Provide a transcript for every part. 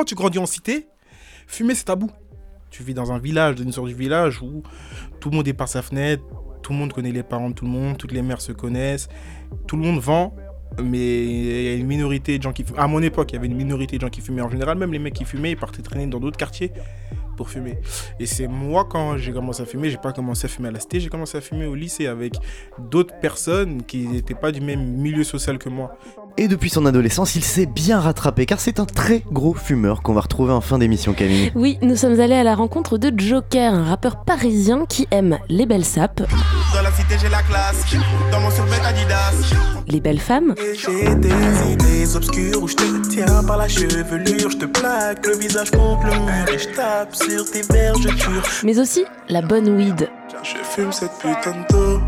quand tu grandis en cité, fumer c'est tabou. Tu vis dans un village, dans une sorte de village où tout le monde est par sa fenêtre, tout le monde connaît les parents de tout le monde, toutes les mères se connaissent, tout le monde vend, mais il y a une minorité de gens qui fument. À mon époque, il y avait une minorité de gens qui fumaient. En général, même les mecs qui fumaient, ils partaient traîner dans d'autres quartiers pour fumer. Et c'est moi, quand j'ai commencé à fumer, j'ai pas commencé à fumer à la cité, j'ai commencé à fumer au lycée avec d'autres personnes qui n'étaient pas du même milieu social que moi. Et depuis son adolescence, il s'est bien rattrapé car c'est un très gros fumeur qu'on va retrouver en fin d'émission, Camille. Oui, nous sommes allés à la rencontre de Joker, un rappeur parisien qui aime les belles sapes, Dans la cité, j'ai la classe. Dans mon survêt Adidas. les belles femmes Et j'ai des idées obscures où je te tiens par la chevelure. Je te plaque le visage contre le mur et je tape sur tes vergetures. mais aussi la bonne weed. Je fume cette putain de.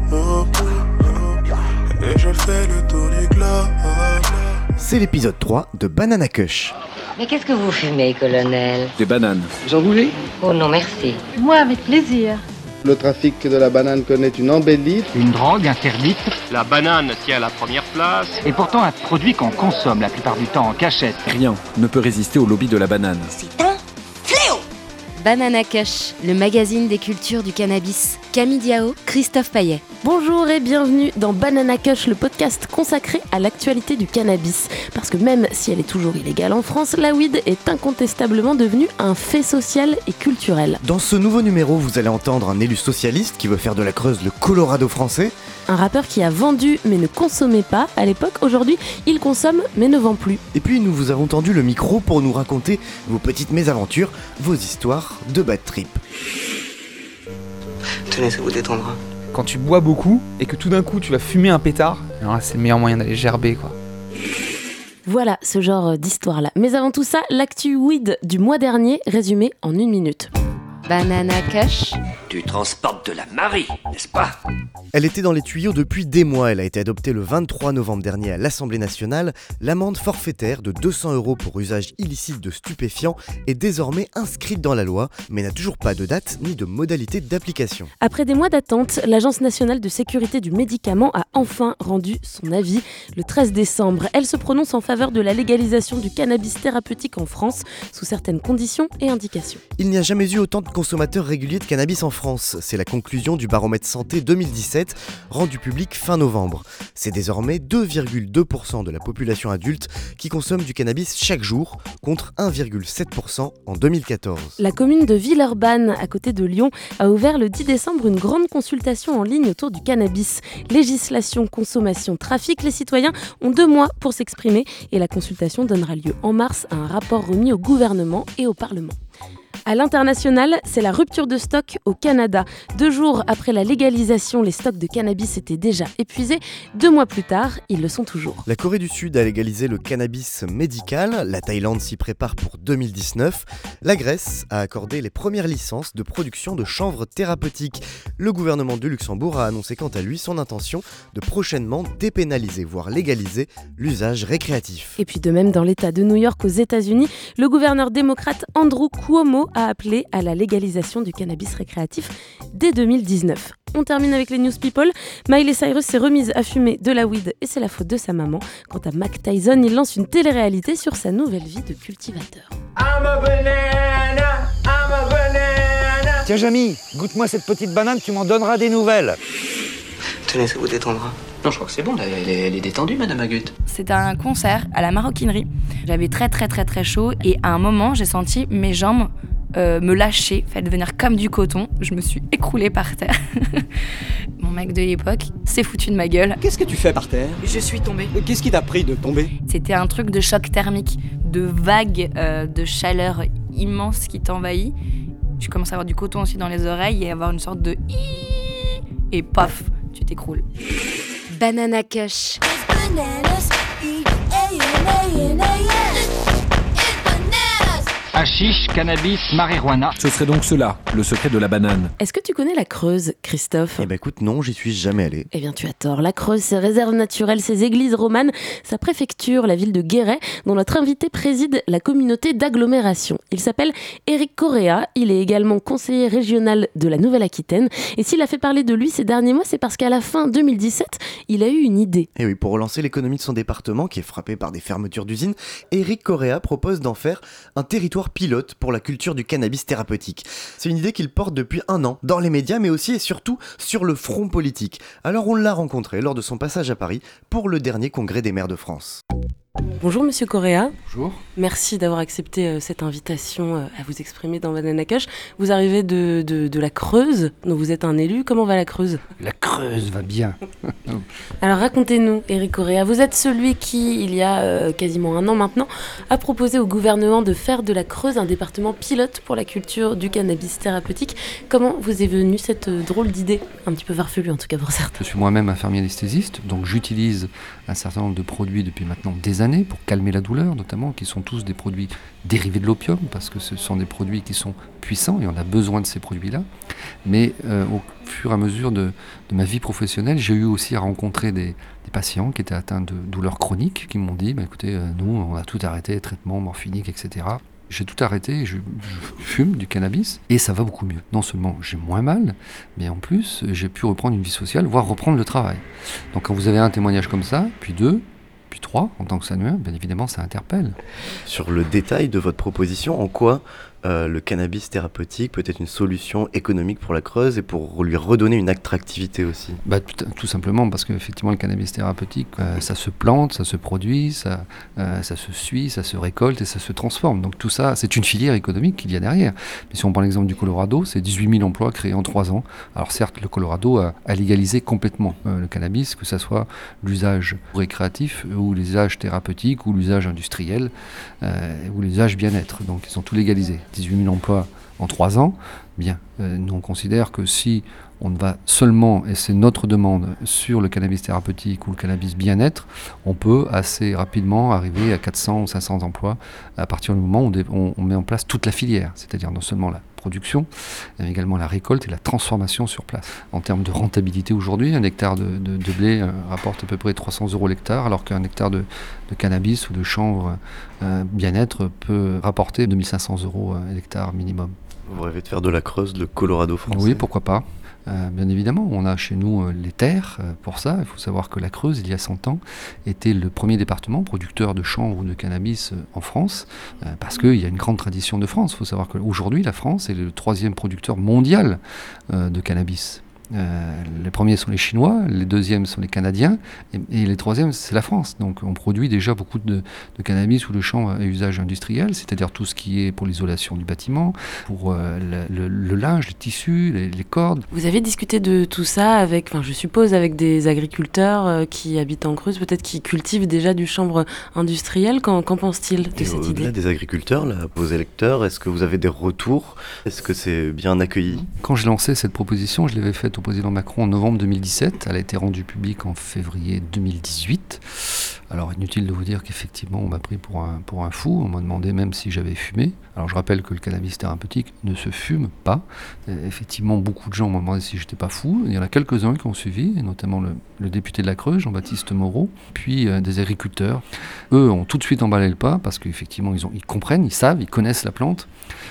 Et je fais le tour du globe. C'est l'épisode 3 de Banana Kush. Mais qu'est-ce que vous fumez, colonel Des bananes. Oh non, merci. Moi, avec plaisir. Le trafic de la banane connaît une embellie. Une drogue interdite La banane tient la première place. et pourtant un produit qu'on consomme la plupart du temps en cachette. Rien ne peut résister au lobby de la banane. Banana Kush, le magazine des cultures du cannabis. Camille Diao, Christophe Paillet. Bonjour et bienvenue dans Banana Kush, le podcast consacré à l'actualité du cannabis. Parce que même si elle est toujours illégale en France, la weed est incontestablement devenue un fait social et culturel. Dans ce nouveau numéro, vous allez entendre un élu socialiste qui veut faire de la Creuse le Colorado français. Un rappeur qui a vendu mais ne consommait pas à l'époque, aujourd'hui il consomme mais ne vend plus. Et puis nous vous avons tendu le micro pour nous raconter vos petites mésaventures, vos histoires de bad trip. Tenez, ça vous détendra. quand tu bois beaucoup et que tout d'un coup tu vas fumer un pétard, alors là, c'est le meilleur moyen d'aller gerber quoi. Voilà ce genre d'histoire là. Mais avant tout ça, l'actu weed du mois dernier résumé en une minute. Banana Kush, Tu transportes de la Marie, n'est-ce pas? Elle était dans les tuyaux depuis des mois. Elle a été adoptée le 23 novembre dernier à l'Assemblée nationale. L'amende forfaitaire de 200 euros pour usage illicite de stupéfiants est désormais inscrite dans la loi, mais n'a toujours pas de date ni de modalité d'application. Après des mois d'attente, l'Agence nationale de sécurité du médicament a enfin rendu son avis. Le 13 décembre, elle se prononce en faveur de la légalisation du cannabis thérapeutique en France, sous certaines conditions et indications. Il n'y a jamais eu autant de consommateurs réguliers de cannabis en France. C'est la conclusion du baromètre santé 2017, rendu public fin novembre. C'est désormais 2,2% de la population adulte qui consomme du cannabis chaque jour, contre 1,7% en 2014. La commune de Villeurbanne, à côté de Lyon, a ouvert le 10 décembre une grande consultation en ligne autour du cannabis. Législation, consommation, trafic, les citoyens ont deux mois pour s'exprimer et la consultation donnera lieu en mars à un rapport remis au gouvernement et au Parlement. À l'international, c'est la rupture de stock au Canada. Deux jours après la légalisation, les stocks de cannabis étaient déjà épuisés. Deux mois plus tard, ils le sont toujours. La Corée du Sud a légalisé le cannabis médical, la Thaïlande s'y prépare pour 2019, la Grèce a accordé les premières licences de production de chanvre thérapeutique. Le gouvernement du Luxembourg a annoncé quant à lui son intention de prochainement dépénaliser, voire légaliser, l'usage récréatif. Et puis de même dans l'État de New York aux États-Unis, le gouverneur démocrate Andrew Cuomo a appelé à la légalisation du cannabis récréatif dès 2019. On termine avec les news people. Miley Cyrus s'est remise à fumer de la weed et c'est la faute de sa maman. Quant à Mac Tyson, il lance une télé-réalité sur sa nouvelle vie de cultivateur. Tiens Jamy, goûte-moi cette petite banane, tu m'en donneras des nouvelles. Tenez, ça vous détendra. Non, je crois que c'est bon, là, elle est, elle est détendue, Madame Agut. C'était un concert à la maroquinerie. J'avais très très très très chaud et à un moment j'ai senti mes jambes euh, me lâcher, fait devenir comme du coton. Je me suis écroulée par terre. Mon mec de l'époque s'est foutu de ma gueule. Qu'est-ce que tu fais par terre? Je suis tombée. Qu'est-ce qui t'a pris de tomber? C'était un truc de choc thermique, de vague euh, de chaleur immense qui t'envahit. Tu commences à avoir du coton aussi dans les oreilles et avoir une sorte de Iiii et paf, tu t'écroules. Banana Kush. Hachiche, cannabis, marijuana. Ce serait donc cela, le secret de la banane. Est-ce que tu connais la Creuse, Christophe? Eh ben écoute, non, j'y suis jamais allé. Eh bien, tu as tort. La Creuse, ses réserves naturelles, ses églises romanes, sa préfecture, la ville de Guéret, dont notre invité préside la communauté d'agglomération. Il s'appelle Éric Correa. Il est également conseiller régional de la Nouvelle-Aquitaine. Et s'il a fait parler de lui ces derniers mois, c'est parce qu'à la fin 2017, il a eu une idée. Et oui, pour relancer l'économie de son département, qui est frappé par des fermetures d'usines, Éric Correa propose d'en faire un territoire pilote pour la culture du cannabis thérapeutique. C'est une idée qu'il porte depuis un an, dans les médias, mais aussi et surtout sur le front politique. Alors on l'a rencontré lors de son passage à Paris pour le dernier congrès des maires de France. Bonjour Monsieur Correa. Bonjour. Merci d'avoir accepté euh, cette invitation euh, à vous exprimer dans Banana Cush. Vous arrivez de, de, de la Creuse, donc vous êtes un élu. Comment va la Creuse? La Creuse va bien. Alors racontez-nous, Eric Correa. Vous êtes celui qui, il y a euh, quasiment un an maintenant, a proposé au gouvernement de faire de la Creuse un département pilote pour la culture du cannabis thérapeutique. Comment vous est venue cette drôle d'idée? Un petit peu farfelue en tout cas pour certains. Je suis moi-même infirmier anesthésiste, donc j'utilise un certain nombre de produits depuis maintenant des années pour calmer la douleur notamment, qui sont tous des produits dérivés de l'opium, parce que ce sont des produits qui sont puissants et on a besoin de ces produits-là. Mais euh, au fur et à mesure de, ma vie professionnelle, j'ai eu aussi à rencontrer des, patients qui étaient atteints de douleurs chroniques, qui m'ont dit, bah, écoutez, euh, nous, on a tout arrêté, traitement morphinique, etc. J'ai tout arrêté, je fume du cannabis et ça va beaucoup mieux. Non seulement j'ai moins mal, mais en plus j'ai pu reprendre une vie sociale, voire reprendre le travail. Donc quand vous avez un témoignage comme ça, puis deux, puis trois, en tant que sanueur, bien évidemment ça interpelle. Sur le détail de votre proposition, en quoi euh, le cannabis thérapeutique peut être une solution économique pour la Creuse et pour lui redonner une attractivité aussi bah, tout, simplement parce qu'effectivement le cannabis thérapeutique, euh, ça se plante, ça se produit, ça, euh, ça se suit, ça se récolte et ça se transforme. Donc tout ça, c'est une filière économique qu'il y a derrière. Mais si on prend l'exemple du Colorado, c'est 18 000 emplois créés en 3 ans. Alors certes, le Colorado a, a légalisé complètement le cannabis, que ce soit l'usage récréatif ou l'usage thérapeutique ou l'usage industriel ou l'usage bien-être. Donc ils ont tout légalisé. 18 000 emplois en 3 ans, bien. Euh, nous, on considère que si on va seulement, et c'est notre demande, sur le cannabis thérapeutique ou le cannabis bien-être, on peut assez rapidement arriver à 400 ou 500 emplois à partir du moment où on, on met en place toute la filière, c'est-à-dire non seulement la production, mais également la récolte et la transformation sur place. En termes de rentabilité aujourd'hui, un hectare de, de, de blé euh, rapporte à peu près 300 euros l'hectare, alors qu'un hectare de, de, cannabis ou de chanvre euh, bien-être peut rapporter 2500 euros l'hectare minimum. Vous rêvez de faire de la Creuse le Colorado français? Oui, pourquoi pas. Euh, bien évidemment, on a chez nous euh, les terres euh, pour ça. Il faut savoir que la Creuse, il y a 100 ans, était le premier département producteur de chanvre ou de cannabis en France, parce qu'il y a une grande tradition de France. Il faut savoir qu'aujourd'hui, la France est le troisième producteur mondial de cannabis. Euh, les premiers sont les Chinois, les deuxièmes sont les Canadiens, et, et les troisièmes, c'est la France. Donc on produit déjà beaucoup de, de, cannabis ou de champs à usage industriel, c'est-à-dire tout ce qui est pour l'isolation du bâtiment, pour euh, le, le, le, linge, les tissus, les, les, cordes. Vous avez discuté de tout ça avec, enfin je suppose, avec des agriculteurs euh, qui habitent en Creuse, peut-être qui cultivent déjà du chanvre industriel. Qu'en pense-t-il de et cette idée? des agriculteurs, là, vos électeurs, est-ce que vous avez des retours? Est-ce que c'est bien accueilli? Quand j'ai lancé cette proposition, je l'avais faite au président Macron en novembre 2017. Elle a été rendue publique en février 2018. Alors inutile de vous dire qu'effectivement on m'a pris pour un, pour un fou, on m'a demandé même si j'avais fumé. Alors je rappelle que le cannabis thérapeutique ne se fume pas. Et effectivement beaucoup de gens m'ont demandé si j'étais pas fou. Il y en a quelques-uns qui ont suivi, notamment le, député de la Creuse, Jean-Baptiste Moreau, puis euh, des agriculteurs. Eux ont tout de suite emballé le pas parce qu'effectivement ils, ils comprennent, ils savent, ils connaissent la plante.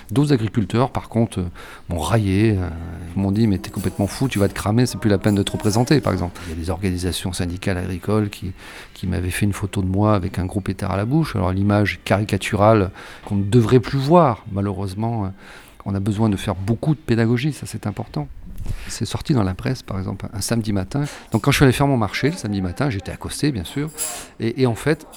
D'autres agriculteurs par contre euh, m'ont raillé, euh, m'ont dit mais t'es complètement fou, tu vas te cramer, c'est plus la peine de te représenter par exemple. Il y a des organisations syndicales agricoles qui, qui m'avaient fait une photo de moi avec un gros pétard à la bouche. Alors l'image caricaturale qu'on ne devrait plus voir, malheureusement, on a besoin de faire beaucoup de pédagogie, ça c'est important. C'est sorti dans la presse, par exemple, un samedi matin. Donc quand je suis allé faire mon marché le samedi matin, j'étais accosté, bien sûr, et, et, en fait,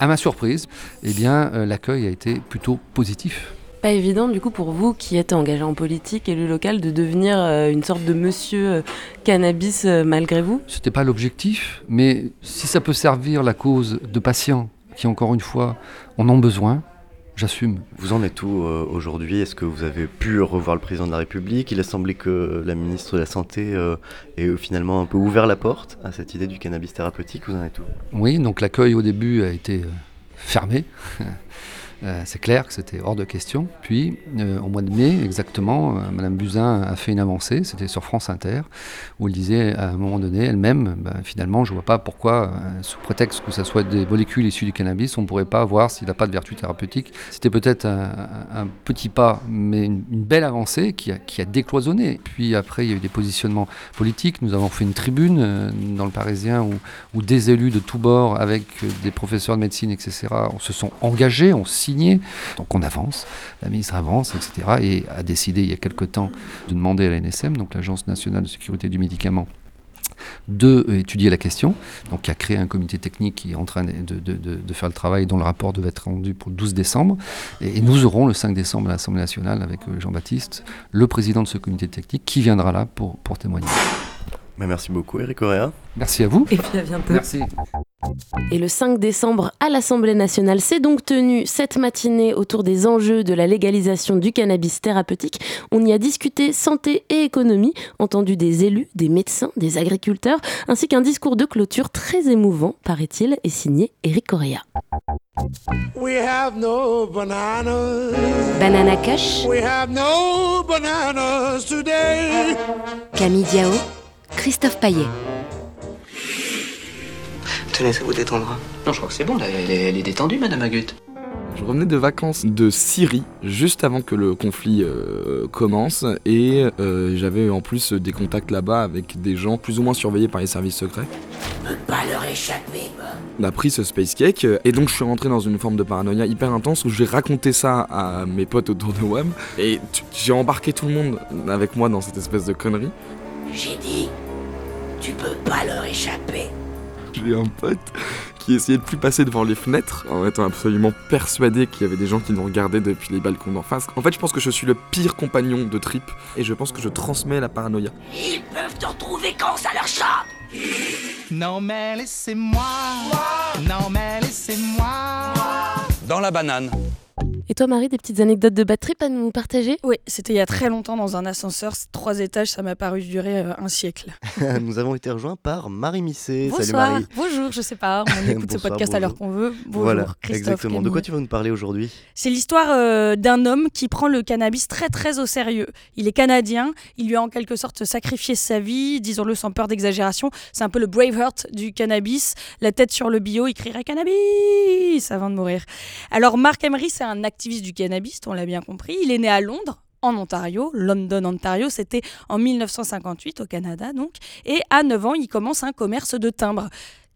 à ma surprise, eh bien, euh, l'accueil a été plutôt positif. Pas évident du coup pour vous qui êtes engagé en politique, élu local, de devenir euh, une sorte de monsieur euh, cannabis euh, malgré vous? C'était pas l'objectif, mais si ça peut servir la cause de patients qui, encore une fois, en ont besoin, j'assume. Vous en êtes où euh, aujourd'hui? Est-ce que vous avez pu revoir le président de la République? Il a semblé que la ministre de la Santé euh, ait finalement un peu ouvert la porte à cette idée du cannabis thérapeutique. Vous en êtes où? Oui, donc l'accueil au début a été fermé. Euh, c'est clair que c'était hors de question. Puis, euh, au mois de mai, exactement, euh, Madame Buzyn a fait une avancée, c'était sur France Inter, où elle disait à un moment donné elle-même, ben, finalement, je ne vois pas pourquoi, sous prétexte que ce soit des molécules issues du cannabis, on ne pourrait pas voir s'il n'a pas de vertu thérapeutique. C'était peut-être un, petit pas, mais une, belle avancée qui a, décloisonné. Puis après, il y a eu des positionnements politiques. Nous avons fait une tribune dans le Parisien où, des élus de tous bords, avec des professeurs de médecine, etc., se sont engagés, on donc on avance, la ministre avance, etc. Et a décidé il y a quelque temps de demander à l'ANSM, donc l'Agence nationale de sécurité du médicament, de euh, étudier la question, donc qui a créé un comité technique qui est en train de, de, faire le travail dont le rapport devait être rendu pour le 12 décembre. Et, nous aurons le 5 décembre à l'Assemblée nationale avec euh, Jean-Baptiste, le président de ce comité technique, qui viendra là pour, pour témoigner. Bah, merci beaucoup Eric Correa. Merci à vous. Et puis à bientôt. Merci. Et le 5 décembre, à l'Assemblée nationale, s'est donc tenue cette matinée autour des enjeux de la légalisation du cannabis thérapeutique. On y a discuté santé et économie, entendu des élus, des médecins, des agriculteurs, ainsi qu'un discours de clôture très émouvant, paraît-il, et signé Eric Correa. We have no bananas. Banana Cash. We have no bananas today. Camille Diao. Christophe Paillet. Tenez, ça vous détendra. Non, je crois que c'est bon, elle, est, détendue, Madame Agut. Je revenais de vacances de Syrie, juste avant que le conflit euh, commence, et euh, j'avais en plus des contacts là-bas avec des gens plus ou moins surveillés par les services secrets. Je peux pas leur échapper, On a pris ce space cake, et donc je suis rentré dans une forme de paranoïa hyper intense où j'ai raconté ça à mes potes autour de WAM, et j'ai embarqué tout le monde avec moi dans cette espèce de connerie. J'ai dit, tu peux pas leur échapper. J'ai un pote qui essayait de plus passer devant les fenêtres en étant absolument persuadé qu'il y avait des gens qui nous regardaient depuis les balcons d'en face. En fait, je pense que je suis le pire compagnon de trip et je pense que je transmets la paranoïa. Ils peuvent te retrouver quand ça leur chante. Non mais laissez-moi, non mais laissez-moi. Dans la banane. Et toi, Marie, des petites anecdotes de bad trip à nous partager? Oui, c'était il y a très longtemps dans un ascenseur, trois étages, ça m'a paru durer euh, un siècle. nous avons été rejoints par Marie Misset. Bonsoir. Salut Marie. Bonjour, je sais pas, on écoute ce podcast à l'heure qu'on veut. Bonjour, voilà, Christophe exactement. De quoi tu vas nous parler aujourd'hui? C'est l'histoire euh, d'un homme qui prend le cannabis très très au sérieux. Il est canadien, il lui a en quelque sorte sacrifié sa vie, disons-le sans peur d'exagération. C'est un peu le Braveheart du cannabis, la tête sur le bio, il crierait cannabis avant de mourir. Alors Marc Emery, c'est un activiste du cannabis, on l'a bien compris. Il est né à Londres en Ontario, London, Ontario, c'était en 1958 au Canada donc, et à 9 ans, il commence un commerce de timbres.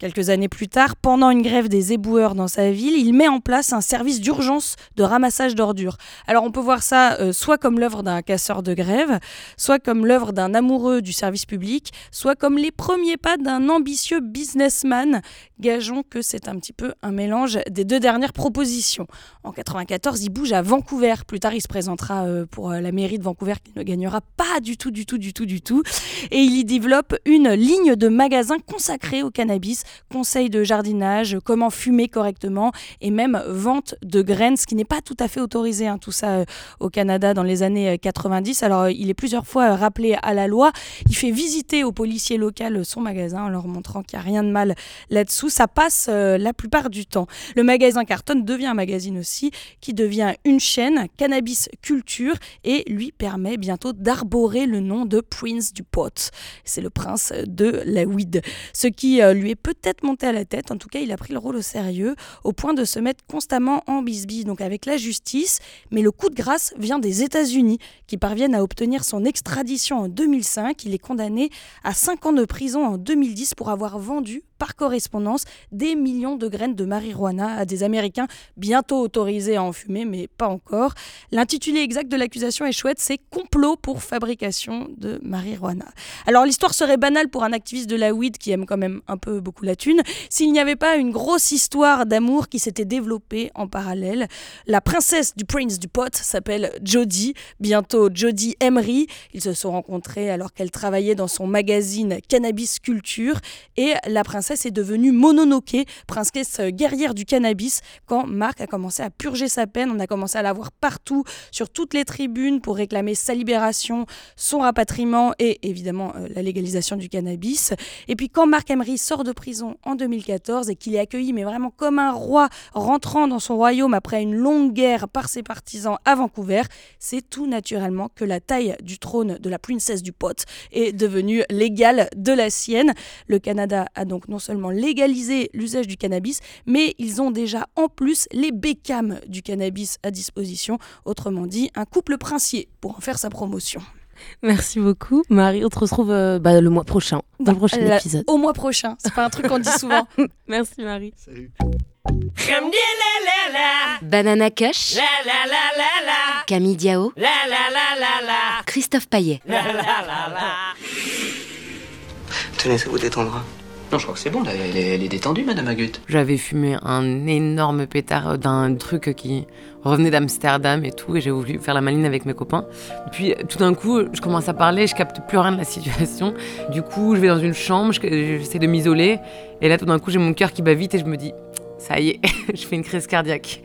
Quelques années plus tard, pendant une grève des éboueurs dans sa ville, il met en place un service d'urgence de ramassage d'ordures. Alors on peut voir ça euh, soit comme l'œuvre d'un casseur de grève, soit comme l'œuvre d'un amoureux du service public, soit comme les premiers pas d'un ambitieux businessman. Gageons que c'est un petit peu un mélange des deux dernières propositions. En 94, il bouge à Vancouver. Plus tard, il se présentera euh, pour euh, la mairie de Vancouver qu'il ne gagnera pas du tout, du tout, du tout, du tout. Et il y développe une ligne de magasins consacrée au cannabis conseils de jardinage, comment fumer correctement et même vente de graines, ce qui n'est pas tout à fait autorisé, hein, tout ça euh, au Canada dans les années 90. Euh, Alors il est plusieurs fois euh, rappelé à la loi. Il fait visiter aux policiers locaux son magasin en leur montrant qu'il n'y a rien de mal là-dessous. Ça passe la plupart du temps. Le magasin Carton devient un magazine aussi qui devient une chaîne, Cannabis Culture, et lui permet bientôt d'arborer le nom de Prince du Pot. C'est le prince de la weed. Ce qui lui est peut peut-être monté à la tête. En tout cas, il a pris le rôle au sérieux, au point de se mettre constamment en bisbille, donc avec la justice. Mais le coup de grâce vient des États-Unis, qui parviennent à obtenir son extradition en 2005. Il est condamné à 5 ans de prison en 2010 pour avoir vendu par correspondance des millions de graines de marijuana à des Américains bientôt autorisés à en fumer, mais pas encore. L'intitulé exact de l'accusation est chouette, c'est complot pour fabrication de marijuana. Alors l'histoire serait banale pour un activiste de la weed qui aime quand même un peu beaucoup la thune, s'il n'y avait pas une grosse histoire d'amour qui s'était développée en parallèle. La princesse du prince du pot s'appelle Jodie, bientôt Jodie Emery. Ils se sont rencontrés alors qu'elle travaillait dans son magazine Cannabis Culture et la princesse princesse est devenue Mononoke, princesse euh, guerrière du cannabis, quand Marc a commencé à purger sa peine. On a commencé à la voir partout, sur toutes les tribunes, pour réclamer sa libération, son rapatriement et évidemment euh, la légalisation du cannabis. Et puis quand Marc Emery sort de prison en 2014 et qu'il est accueilli, mais vraiment comme un roi, rentrant dans son royaume après une longue guerre par ses partisans à Vancouver, c'est tout naturellement que la taille du trône de la princesse du pot est devenue légale de la sienne. Le Canada a donc non seulement légalisé l'usage du cannabis, mais ils ont déjà en plus les bécames du cannabis à disposition, autrement dit un couple princier pour en faire sa promotion. Merci beaucoup, Marie. On te retrouve euh, bah, le mois prochain, dans le prochain Euh, épisode. Au mois prochain, c'est pas un truc qu'on dit souvent. Merci, Marie. Salut. Banana Kush, Camille Diao, Christophe Paillet. Tenez, ça vous détendra. Non, je crois que c'est bon, là, elle est, elle est détendue, Madame Agut. J'avais fumé un énorme pétard d'un truc qui revenait d'Amsterdam et tout, et j'ai voulu faire la maline avec mes copains. Puis tout d'un coup, je commence à parler, je capte plus rien de la situation. Du coup, je vais dans une chambre, je- j'essaie de m'isoler, et là, tout d'un coup, j'ai mon cœur qui bat vite et je me dis, ça y est, je fais une crise cardiaque,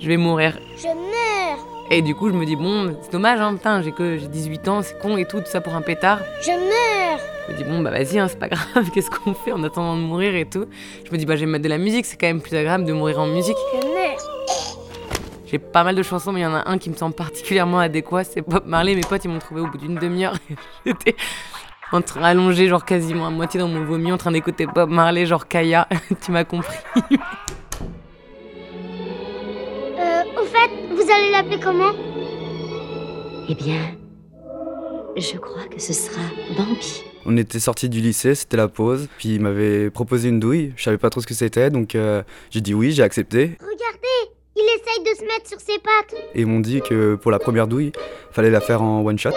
je vais mourir. Je meurs Et du coup, je me dis, bon, c'est dommage, hein, putain, j'ai que j'ai 18 ans, c'est con et tout, tout ça pour un pétard. Je meurs Je me dis, bon, bah vas-y, hein, c'est pas grave, qu'est-ce qu'on fait en attendant de mourir et tout. Je me dis, bah je vais mettre de la musique, c'est quand même plus agréable de mourir en musique. Je meurs J'ai pas mal de chansons, mais il y en a un qui me semble particulièrement adéquat, c'est Bob Marley. Mes potes, ils m'ont trouvé au bout d'une demi-heure. J'étais en train allongé, genre quasiment à moitié dans mon vomi, en train d'écouter Bob Marley, genre Kaya. tu m'as compris. Au fait, vous allez l'appeler comment? Eh bien, je crois que ce sera Bambi. On était sortis du lycée, c'était la pause, puis il m'avait proposé une douille, je savais pas trop ce que c'était, donc euh, j'ai dit oui, j'ai accepté, Regardez, il essaye de se mettre sur ses pattes. et ils m'ont dit que pour la première douille, fallait la faire en one shot,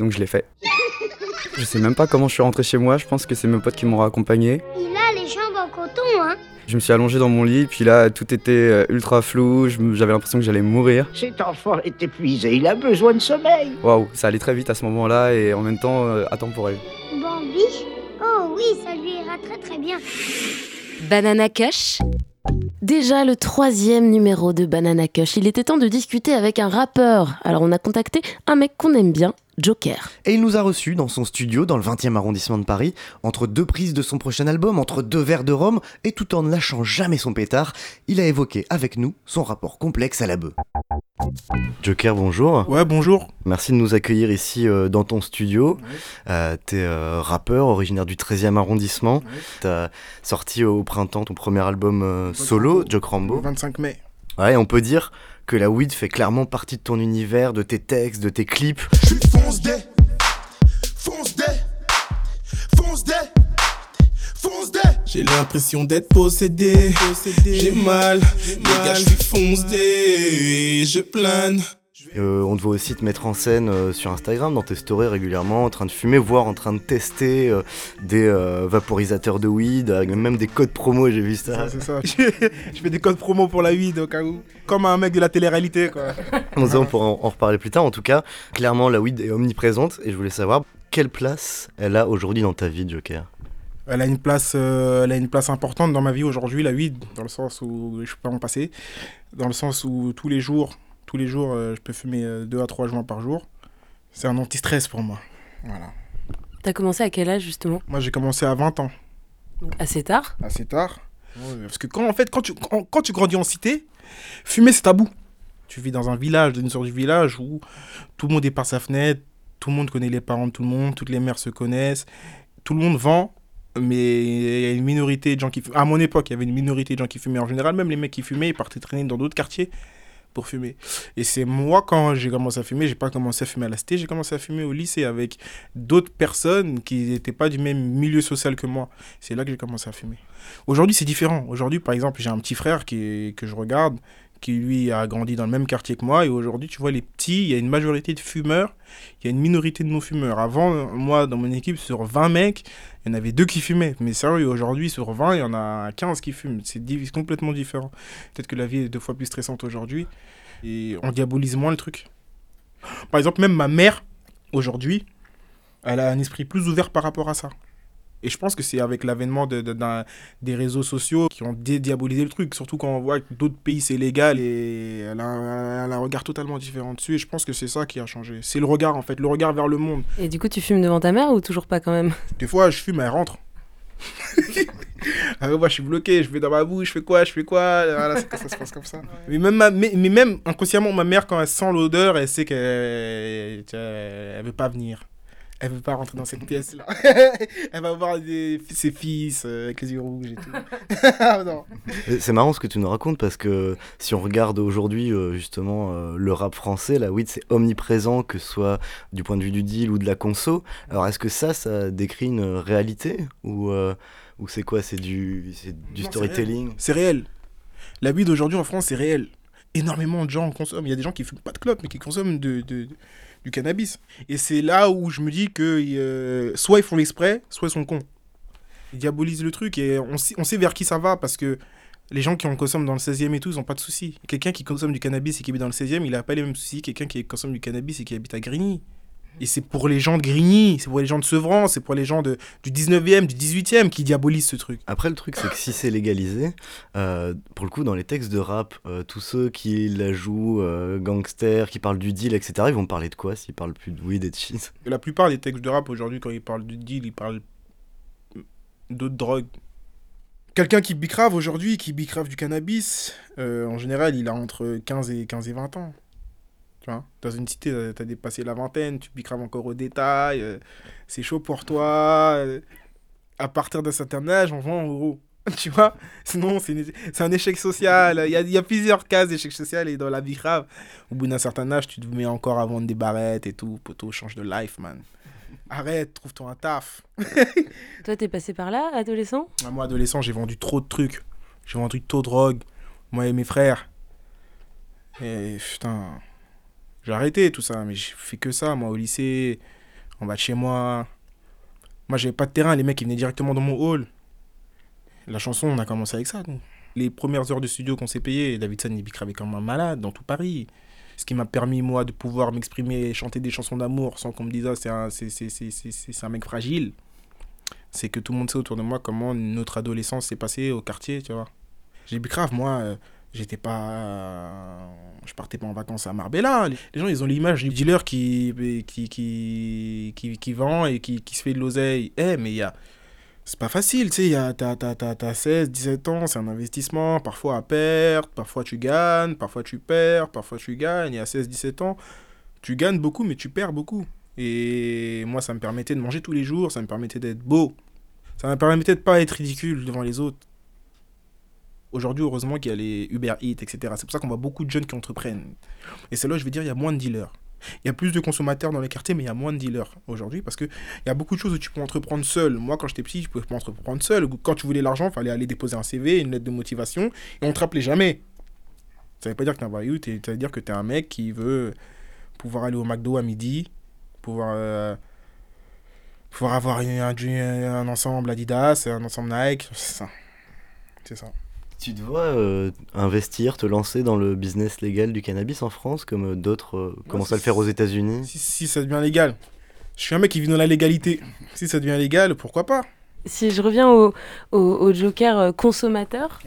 donc je l'ai fait. Je sais même pas comment je suis rentré chez moi, je pense que c'est mes potes qui m'ont accompagné. Il a les jambes en coton, hein Je me suis allongé dans mon lit, puis là tout était euh, ultra flou, j'avais l'impression que j'allais mourir. Cet enfant est épuisé, il a besoin de sommeil. Waouh, ça allait très vite à ce moment-là et en même temps euh, atemporel. Bambi Oh oui, ça lui ira très très bien. Banana Kush, Déjà le troisième numéro de Banana Kush. Il était temps de discuter avec un rappeur. Alors on a contacté un mec qu'on aime bien, Joker. Et il nous a reçus dans son studio dans le 20e arrondissement de Paris, entre deux prises de son prochain album, entre deux verres de rhum, et tout en ne lâchant jamais son pétard, il a évoqué avec nous son rapport complexe à la bœuf. Joker, bonjour. Ouais, bonjour. Merci de nous accueillir ici euh, dans ton studio. Euh, T'es euh, rappeur, originaire du 13e arrondissement. T'as sorti au printemps ton premier album euh, solo, Joke Le Rambo. 25 mai. Ouais, on peut dire que la weed fait clairement partie de ton univers, de tes textes, de tes clips. Fonce dé, fonce dé, fonce dé, fonce dé. J'ai l'impression d'être possédé, j'ai mal, les gars, je suis fonce dé, je plane. Euh, on te voit aussi te mettre en scène euh, sur Instagram, dans tes stories régulièrement, en train de fumer, voire en train de tester euh, des vaporisateurs de weed, même des codes promo, j'ai vu ça. Je fais des codes promo pour la weed au cas où. Comme un mec de la télé-réalité, quoi. Bon, ça, on pourra en, en reparler plus tard. En tout cas, clairement, la weed est omniprésente et je voulais savoir quelle place elle a aujourd'hui dans ta vie, Joker. Elle a une place, euh, elle a une place importante dans ma vie aujourd'hui, la weed, dans le sens où je peux pas m'en passer, dans le sens où tous les jours, tous les jours, euh, je peux fumer 2 à 3 joints par jour. C'est un anti-stress pour moi. Voilà. T'as commencé à quel âge justement? Moi, j'ai commencé à 20 ans, Donc, Assez tard? assez tard. Ouais, Parce que quand, en fait, quand tu, quand, quand tu grandis en cité, fumer c'est tabou. Tu vis dans un village, dans une sorte de village où tout le monde est par sa fenêtre, tout le monde connaît les parents de tout le monde, toutes les mères se connaissent, tout le monde vend, mais il y a une minorité de gens qui fument. À mon époque, il y avait une minorité de gens qui fumaient. En général, même les mecs qui fumaient, ils partaient traîner dans d'autres quartiers fumer. Et c'est moi, quand j'ai commencé à fumer, j'ai pas commencé à fumer à la cité, j'ai commencé à fumer au lycée avec d'autres personnes qui n'étaient pas du même milieu social que moi. C'est là que j'ai commencé à fumer. Aujourd'hui, c'est différent. Aujourd'hui, par exemple, j'ai un petit frère que je regarde, qui lui a grandi dans le même quartier que moi. Et aujourd'hui, tu vois, les petits, il y a une majorité de fumeurs, il y a une minorité de non-fumeurs. Avant, moi, dans mon équipe, sur 20 mecs, il y en avait deux qui fumaient. Mais sérieux, aujourd'hui, sur 20, il y en a 15 qui fument. C'est complètement différent. Peut-être que la vie est deux fois plus stressante aujourd'hui. Et on diabolise moins le truc. Par exemple, même ma mère, aujourd'hui, elle a un esprit plus ouvert par rapport à ça. Et je pense que c'est avec l'avènement de, des réseaux sociaux qui ont dédiabolisé le truc, surtout quand on voit que d'autres pays c'est légal et elle a, un- elle a un regard totalement différent dessus. Et je pense que c'est ça qui a changé. C'est le regard en fait, le regard vers le monde. Et du coup, tu fumes devant ta mère ou toujours pas quand même? Des fois, je fume, elle rentre. Ah ouais, moi, je suis bloqué, je vais dans ma bouche, je fais quoi, je fais quoi, voilà, c'est que ça se passe comme ça. Mais même, ma- mais, mais même inconsciemment, ma mère, quand elle sent l'odeur, elle sait qu'elle elle veut pas venir. Elle veut pas rentrer dans cette pièce-là. elle va voir des- ses fils euh, avec les yeux rouges et tout. Non. C'est marrant ce que tu nous racontes parce que si on regarde aujourd'hui euh, justement euh, le rap français, la weed c'est omniprésent que ce soit du point de vue du deal ou de la conso. Alors est-ce que ça, ça décrit une réalité ou, euh, ou c'est quoi? C'est du, c'est du Non, storytelling? C'est réel. La weed aujourd'hui en France, c'est réel. Énormément de gens en consomment. Il y a des gens qui fument pas de clope, mais qui consomment de, de- de- du cannabis. Et c'est là où je me dis que euh, soit ils font l'exprès, soit ils sont cons. Ils diabolisent le truc et on sait, vers qui ça va parce que les gens qui en consomment dans le 16e et tout, ils ont pas de soucis. Quelqu'un qui consomme du cannabis et qui habite dans le 16e, il a pas les mêmes soucis que quelqu'un qui consomme du cannabis et qui habite à Grigny. Et c'est pour les gens de Grigny, c'est pour les gens de Sevran, c'est pour les gens de, du 19e, du 18e qui diabolisent ce truc. Après, le truc, c'est que si c'est légalisé, euh, pour le coup, dans les textes de rap, euh, tous ceux qui la jouent euh, gangster, qui parlent du deal, etc., ils vont parler de quoi s'ils parlent plus de weed et de shit? La plupart des textes de rap aujourd'hui, quand ils parlent de deal, ils parlent d'autres drogues. Quelqu'un qui bicrave aujourd'hui, qui bicrave du cannabis, euh, en général, il a entre 15 et, 15 et 20 ans. Tu vois Dans une cité, tu as dépassé la vingtaine, tu bicraves encore au détail, euh, c'est chaud pour toi. euh, à partir d'un certain âge, on vend en gros. Tu vois Sinon, c'est un échec social. Il y a, y a plusieurs cases d'échec social et dans la bicrave, au bout d'un certain âge, tu te mets encore à vendre des barrettes et tout. Poto, change de life, man. Arrête, trouve-toi un taf. Toi, t'es passé par là, adolescent? Ah, Moi, adolescent, j'ai vendu trop de trucs. J'ai vendu trop de drogue. Moi et mes frères. Et putain. J'ai arrêté tout ça, mais j'ai fait que ça, moi, au lycée, en bas de chez moi. Moi, j'avais pas de terrain, les mecs, ils venaient directement dans mon hall. La chanson, on a commencé avec ça. Les premières heures de studio qu'on s'est payées, Davidson, il bicravait comme un malade dans tout Paris. Ce qui m'a permis, moi, de pouvoir m'exprimer chanter des chansons d'amour sans qu'on me dise, ah, c'est un, un mec fragile. C'est que tout le monde sait autour de moi comment notre adolescence s'est passée au quartier, tu vois. J'ai bicrave, moi, euh, j'étais pas. Je partais pas en vacances à Marbella. Les gens, ils ont l'image du dealer qui, qui, qui, qui, qui vend et qui, qui se fait de l'oseille. Eh, mais il y a. C'est pas facile, tu sais, t'as, t'as, t'as 16, 17 ans, c'est un investissement, parfois à perte, parfois tu gagnes, parfois tu perds, parfois tu gagnes, et à 16, 17 ans, tu gagnes beaucoup, mais tu perds beaucoup. Et moi, ça me permettait de manger tous les jours, ça me permettait d'être beau, ça me permettait de pas être ridicule devant les autres. Aujourd'hui, heureusement qu'il y a les Uber Eats, etc. C'est pour ça qu'on voit beaucoup de jeunes qui entreprennent. Et c'est là, je vais dire, il y a moins de dealers. Il y a plus de consommateurs dans les quartiers, mais il y a moins de dealers aujourd'hui parce qu'il y a beaucoup de choses où tu peux entreprendre seul. Moi, quand j'étais petit, je pouvais pas entreprendre seul. Quand tu voulais l'argent, il fallait aller déposer un CV, une lettre de motivation, et on te rappelait jamais. Ça veut pas dire que t'es un voyou, t'es- ça veut dire que tu es un mec qui veut pouvoir aller au McDo à midi, pouvoir, euh, pouvoir avoir un ensemble Adidas, un ensemble Nike, c'est ça. C'est ça. Tu te vois euh, investir, te lancer dans le business légal du cannabis en France comme euh, d'autres euh, commencent à le faire aux États-Unis? Si, si ça devient légal. Je suis un mec qui vit dans la légalité. Si ça devient légal, pourquoi pas? Si je reviens au, au, au joker consommateur,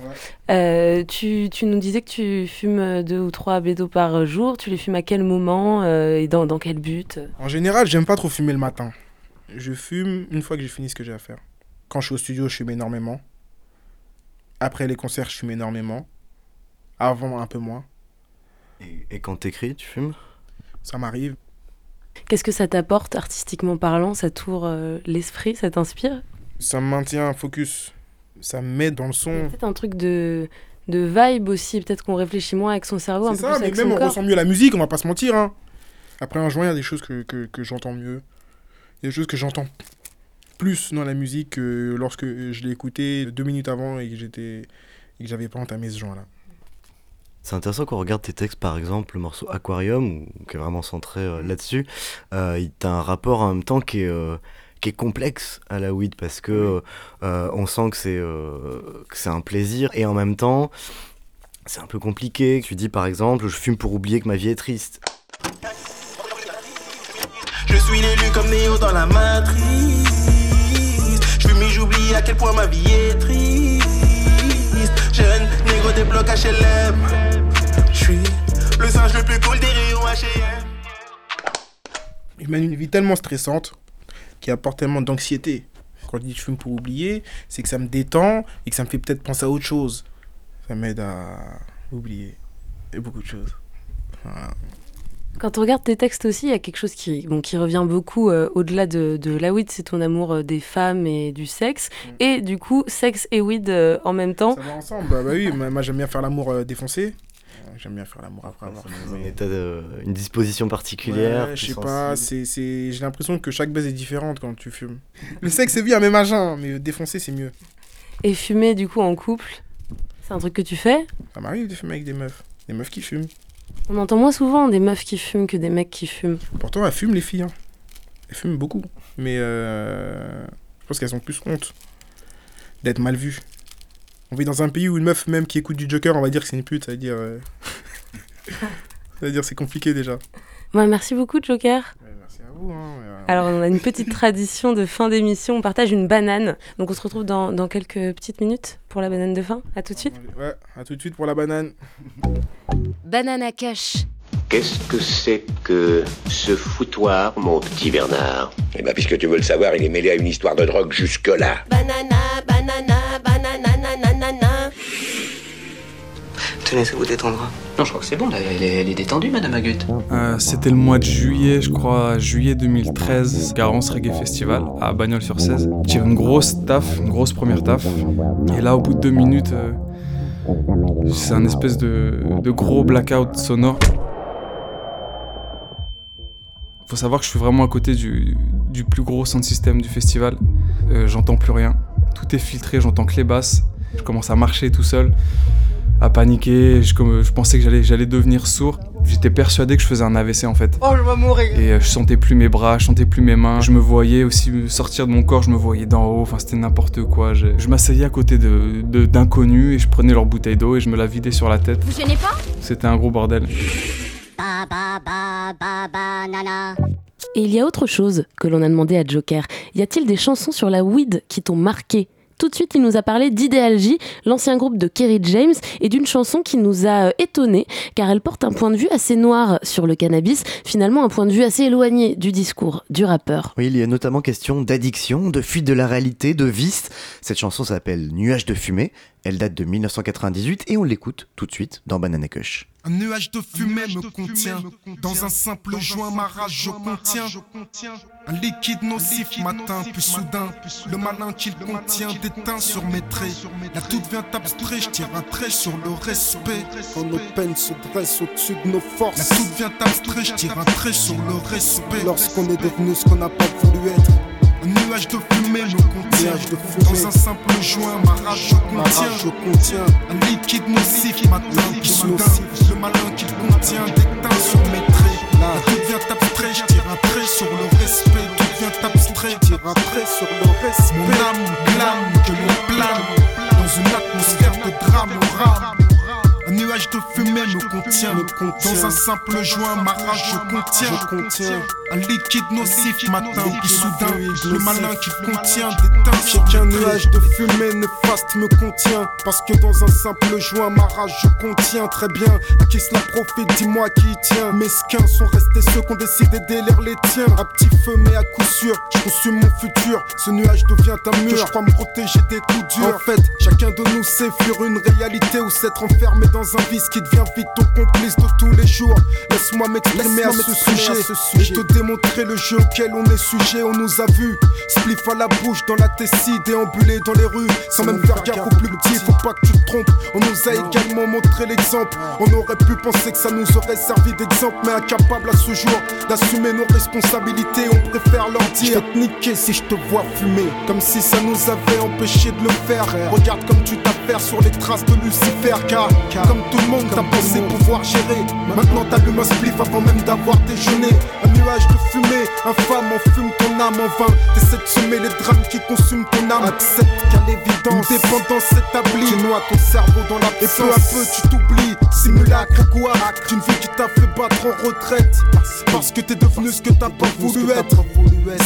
euh, tu, tu nous disais que tu fumes deux ou trois bédos par jour. Tu les fumes à quel moment euh, et dans, dans quel but? En général, j'aime pas trop fumer le matin. Je fume une fois que j'ai fini ce que j'ai à faire. Quand je suis au studio, je fume énormément. Après les concerts, je fume énormément. Avant, un peu moins. Et, et quand t'écris, tu fumes? Ça m'arrive. Qu'est-ce que ça t'apporte artistiquement parlant? Ça t'ouvre euh, l'esprit? Ça t'inspire? Ça me maintient focus. Ça me met dans le son. Peut-être un truc de, de vibe aussi. Peut-être qu'on réfléchit moins avec son cerveau, un peu C'est plus ça, mais avec même son on corps. ressent mieux la musique, on va pas se mentir. Hein. Après un joint, il y a des choses que, que, que j'entends mieux. Il y a des choses que j'entends plus dans la musique que lorsque je l'ai écouté deux minutes avant et que j'étais et que j'avais pas entamé ce joint-là. C'est intéressant qu'on regarde tes textes, par exemple, le morceau Aquarium, qui est vraiment centré euh, là-dessus. Euh, il t'as un rapport en même temps qui est, euh, qui est complexe à la weed, parce que euh, on sent que c'est euh, que c'est un plaisir, et en même temps, c'est un peu compliqué. Tu dis, par exemple, je fume pour oublier que ma vie est triste. Je suis l'élu comme Néo dans la matrice. Je fume j'oublie à quel point ma vie est triste. Jeune, négro des blocs HLM. Je suis le singe le plus cool des rayons HM. Il mène une vie tellement stressante qui apporte tellement d'anxiété. Quand je dis je fume pour oublier, c'est que ça me détend et que ça me fait peut-être penser à autre chose. Ça m'aide à oublier et beaucoup de choses. Voilà. Quand on regarde tes textes aussi, il y a quelque chose qui, bon, qui revient beaucoup euh, au-delà de, de la weed, c'est ton amour euh, des femmes et du sexe. Et du coup, sexe et weed euh, en même temps. Ça va ensemble, bah, bah oui, moi j'aime bien faire l'amour euh, défoncé. J'aime bien faire l'amour après avoir Une, état de- une disposition particulière. Ouais, je sais pas, c'est, c'est... j'ai l'impression que chaque baise est différente quand tu fumes. Le sexe c'est bien, mais machin, mais défoncer c'est mieux. Et fumer du coup en couple, c'est un truc que tu fais? Ça m'arrive de fumer avec des meufs, des meufs qui fument. On entend moins souvent des meufs qui fument que des mecs qui fument. Pourtant elles fument les filles, hein. elles fument beaucoup, mais euh... je pense qu'elles ont plus honte d'être mal vues. On vit dans un pays où une meuf même qui écoute du Joker, on va dire que c'est une pute, ça veut dire... euh, ça veut dire c'est compliqué déjà. Ouais, merci beaucoup Joker. À vous. Hein, Alors on a une petite tradition de fin d'émission, on partage une banane. Donc on se retrouve dans, dans quelques petites minutes pour la banane de fin. À tout de suite. Ouais, à tout de suite pour la banane. Banana Cash. Qu'est-ce que c'est que ce foutoir, mon petit Bernard? Eh ben, puisque tu veux le savoir, il est mêlé à une histoire de drogue jusque-là. Banana, banana, Tenez, ça vous détendra. Non, je crois que c'est bon, là, elle est, elle est détendue, Madame Agut. Euh, C'était le mois de juillet, je crois, juillet 2013, Garance Reggae Festival à Bagnols-sur-Cèze. J'ai une grosse taf, une grosse première taf. Et là, au bout de deux minutes, euh, c'est un espèce de, de gros blackout sonore. Faut savoir que je suis vraiment à côté du, du plus gros sound system du festival. Euh, j'entends plus rien. Tout est filtré, j'entends que les basses. Je commence à marcher tout seul, à paniquer. Je, pensais que j'allais, j'allais devenir sourd. J'étais persuadé que je faisais un AVC en fait. Oh, je vais mourir. Et euh, je sentais plus mes bras, je sentais plus mes mains. Je me voyais aussi sortir de mon corps, je me voyais d'en haut. Enfin, c'était n'importe quoi. Je, je m'asseyais à côté de, de- d'inconnus et je prenais leur bouteille d'eau et je me la vidais sur la tête. Vous gênez pas? C'était un gros bordel. Ba ba ba ba ba nana. Et il y a autre chose que l'on a demandé à Joker. Y a-t-il des chansons sur la weed qui t'ont marqué? Tout de suite, il nous a parlé d'Idéalgie, l'ancien groupe de Kerry James, et d'une chanson qui nous a euh, étonnés, car elle porte un point de vue assez noir sur le cannabis, finalement un point de vue assez éloigné du discours du rappeur. Oui, il y a notamment question d'addiction, de fuite de la réalité, de vice. Cette chanson s'appelle Nuage de fumée. Elle date de 1998 et on l'écoute tout de suite dans Banana Kush. Un nuage de fumée me contient. Dans un simple joint, ma rage je contiens. Un liquide nocif matin, puis soudain, le malin qu'il contient déteint sur mes traits. La toute vient abstrait, je tire un trait sur le respect. Quand nos peines se dressent au-dessus de nos forces. La toute vient abstrait, je tire un trait sur le respect. Lorsqu'on est devenu ce qu'on n'a pas voulu être. Un nuage de fumée me contient. Dans un simple joint, ma rage je contiens. Un liquide nocif matin, puis soudain, le malin qu'il contient déteint sur mes traits. Tout vient abstrait, je tire un trait sur le respect. Tout vient abstrait, je tire un trait sur le respect. Mon âme clame que l'on plane dans une atmosphère de drame rame. Nuage de fumée me contient. Dans un simple joint, ma rage je contiens. Un liquide nocif matin, puis soudain, le malin qu'il contient déteint sur qu'un nuage de fumée néfaste me contient. Parce que dans un simple joint, ma rage je contiens très bien. À qui cela profite, dis-moi qui tient. Mesquins sont restés ceux qui ont décidé d'élire les tiens. À petit feu, mais à coup sûr, je consume mon futur. Ce nuage devient un mur. Que je crois me protéger des coups durs. En fait, chacun de nous sait fuir une réalité ou s'être enfermé dans un vice qui devient vite ton complice de tous les jours. Laisse-moi m'exprimer à, ce sujet et te démontrer le jeu auquel on est sujet. On nous a vus, spliff à la bouche dans la tessie, déambuler dans les rues sans même faire gaffe aux plus petits. Faut pas que tu te trompes. On nous a également montré l'exemple. On aurait pu penser que ça nous aurait servi d'exemple, mais incapable à ce jour d'assumer nos responsabilités. On préfère leur dire Je vais te niquer si je te vois fumer, comme si ça nous avait empêché de le faire. Regarde comme tu t'affaires sur les traces de Lucifer, car comme tout le monde, t'as pensé pouvoir gérer. Maintenant t'allumes un spliff avant même d'avoir déjeuné. Un nuage de fumée, infâme enfume ton âme en vain. T'essaies de semer les drames qui consument ton âme. Accepte qu'à l'évidence, dépendance s'établit. Tu noies ton cerveau dans la Et peu à peu tu t'oublies. Simulacre quoi? D'une vie qui t'a fait battre en retraite. Parce que t'es devenu ce que t'as pas voulu être.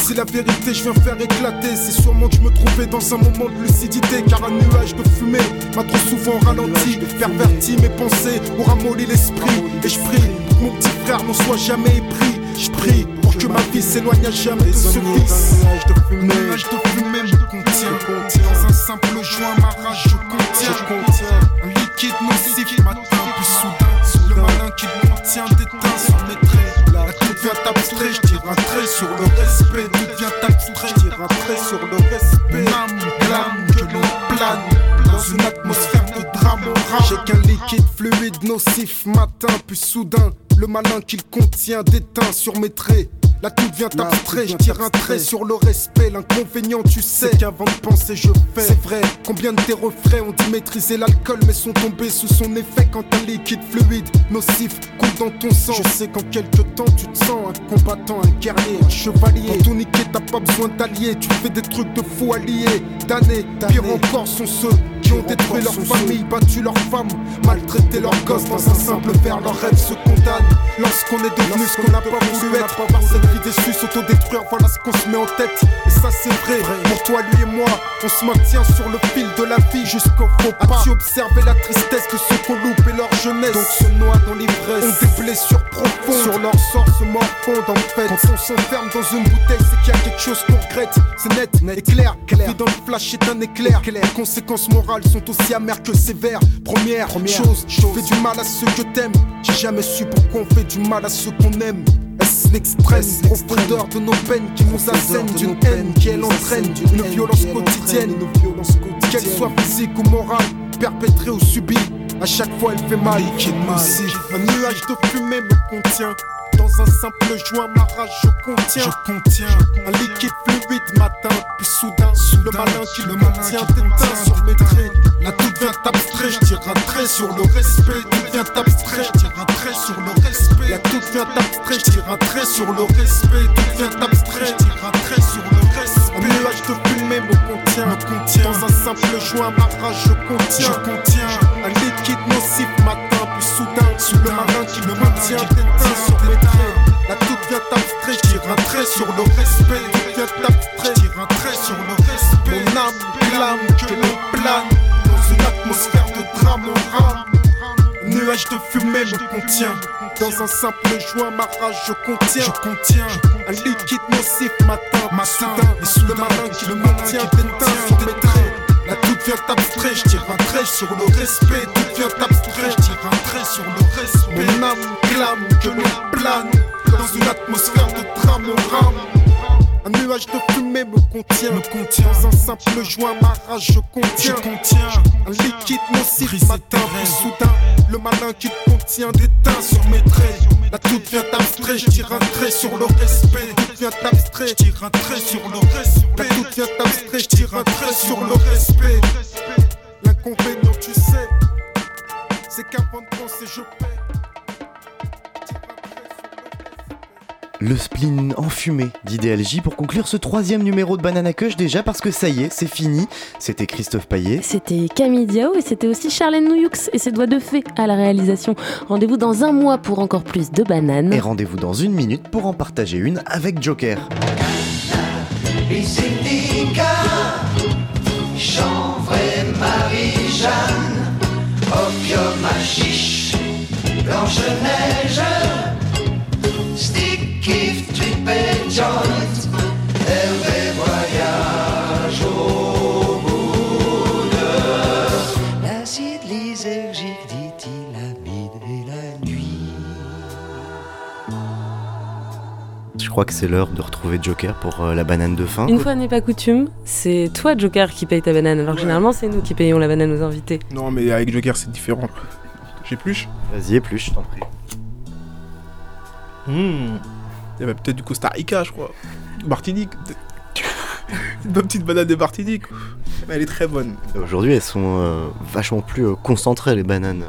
Si la vérité je viens faire éclater, c'est sûrement que je me trouvais dans un moment de lucidité. Car un nuage de fumée m'a trop souvent ralenti, perverti mes pensées, ou ramolli l'esprit. Et je prie pour que mon petit frère n'en soit jamais épris. Je prie pour que ma vie s'éloigne à jamais de ce vice. Fumée, nuage de fumée me contient. Dans un simple joint, ma rage je contiens. Un liquide nocif m'atteint plus soudain. Le malin qui contient déteint sur mes traits. La tout devient abstrait, je tire un trait sur le respect. Devient abstrait, qu'un liquide fluide nocif matin puis soudain le malin qu'il contient déteint sur mes traits Là tout devient abstrait, je tire un trait sur le respect. L'inconvénient, tu sais, qu'avant de penser, je fais. C'est vrai, combien de tes refrains ont dit maîtriser l'alcool, mais sont tombés sous son effet quand un liquide fluide nocif coule dans ton sang. Je sais qu'en quelques temps, tu te sens un combattant, un guerrier, un chevalier. Pour ton niquer, t'as pas besoin d'alliés, tu fais des trucs de faux alliés. D'années, pire encore sont ceux qui ont détruit leur famille, battu leurs femmes, maltraité leurs gosses dans un simple verre, leurs rêves se condamnent. Lorsqu'on est devenu ce qu'on n'a pas voulu être, par cette vie déçue, s'autodétruire, voilà ce qu'on se met en tête. Et ça c'est vrai, pour toi, lui et moi, on se maintient sur le fil de la vie jusqu'au faux pas. As-tu observé la tristesse de ceux qu'on loupe et leur jeunesse Donc se noient dans l'ivresse, ont des blessures profondes, sur leur sort se morfondent en fait. Quand on s'enferme dans une bouteille, c'est qu'il y a quelque chose qu'on regrette. C'est net, net, et clair, clair. Vie dans le flash est un éclair, clair. Les conséquences morales sont aussi amères que sévères. Première, chose, je fais du mal à ceux que t'aimes. J'ai jamais su pourquoi on fait du mal à ceux qu'on aime. Est-ce l'extrême profondeur de nos peines qui nous assènent d'une haine qui elle entraîne une violence quotidienne, qu'elle soit physique ou morale, perpétrée ou subie. À chaque fois elle fait mal, Un nuage de fumée me contient. Dans un simple joint, ma rage je contiens. Je contiens un liquide fluide matin, puis soudain, sous le malin qui le contient déteint sur mes traits. Là tout devient abstrait, je tire un trait sur le respect. Tout devient abstrait, je tire un trait sur le respect. Là tout devient abstrait, je tire un trait sur le respect. Tout devient abstrait, je tire un trait sur le respect. Un nuage de fumée me contient, me contient. Dans un simple joint, ma rage Dans un simple joint, ma rage je contiens. Je contiens un liquide nocif matin, matin. Et sous le malin qui le maintient déteint sur mes traits. Là tout devient abstrait, je tire un trait sur le respect. Tout devient abstrait, je tire un trait sur le respect. Mon âme clame que l'on plane dans une atmosphère de drame en rame. Un nuage de fumée me contient, me contient. Dans un simple joint, ma rage je contiens. Je contiens un liquide nocif matin, contient déteint sur mes traits. Là tout devient abstrait, je tire un trait sur le respect. Tout devient abstrait, je tire un trait sur le respect. Là tout devient abstrait, je tire un trait sur le respect. L'inconvénient, tu sais, c'est qu'avant de penser, je paie. Le spleen enfumé d'IDLJ pour conclure ce troisième numéro de Banana Cush déjà parce que ça y est, c'est fini. C'était Christophe Paillet. C'était Camille Diao et c'était aussi Charlène Nouyux et ses doigts de fée à la réalisation. Rendez-vous dans un mois pour encore plus de bananes. Et rendez-vous dans une minute pour en partager une avec Joker. chanvre et Marie-Jeanne, opium à chiche, Blanche-Neige, joint, Hervé voyage au bout de l'acide lysergique, dithylamide et la nuit. Je crois que c'est l'heure de retrouver Joker pour euh, la banane de fin. Une fois n'est pas coutume, c'est toi Joker qui paye ta banane, alors que généralement c'est nous qui payons la banane aux invités. Non, mais avec Joker, c'est différent. J'épluche Vas-y, épluche, je t'en prie. Hmm. Il y avait peut-être du Costa Rica, je crois. Martinique. Une bonne petite banane de Martinique. Mais elle est très bonne. Aujourd'hui, elles sont euh, vachement plus euh, concentrées, les bananes.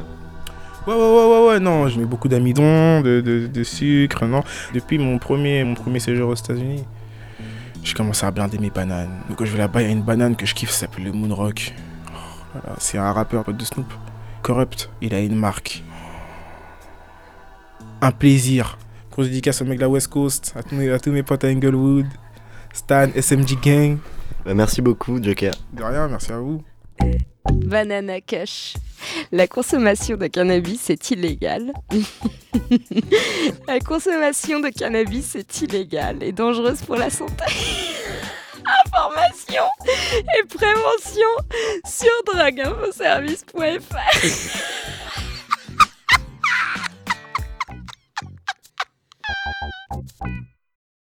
Ouais, ouais, ouais, ouais, ouais, non, je mets beaucoup d'amidon, de, de, de sucre, non. Depuis mon premier, mon premier séjour aux États-Unis, je commence à blinder mes bananes. Donc, quand je vais là-bas, il y a une banane que je kiffe, ça s'appelle le Moonrock. Oh, c'est un rappeur de Snoop. Corrupt, il a une marque. Un plaisir. Grosse dédicace au mec de la West Coast, à tous mes, à tous mes potes à Inglewood, Stan, SMG Gang. Bah, merci beaucoup, Joker. De rien, merci à vous. Banana Cash. La consommation de cannabis est illégale. la consommation de cannabis est illégale et dangereuse pour la santé. Information et prévention sur drogueinfoservice.fr. Thank you.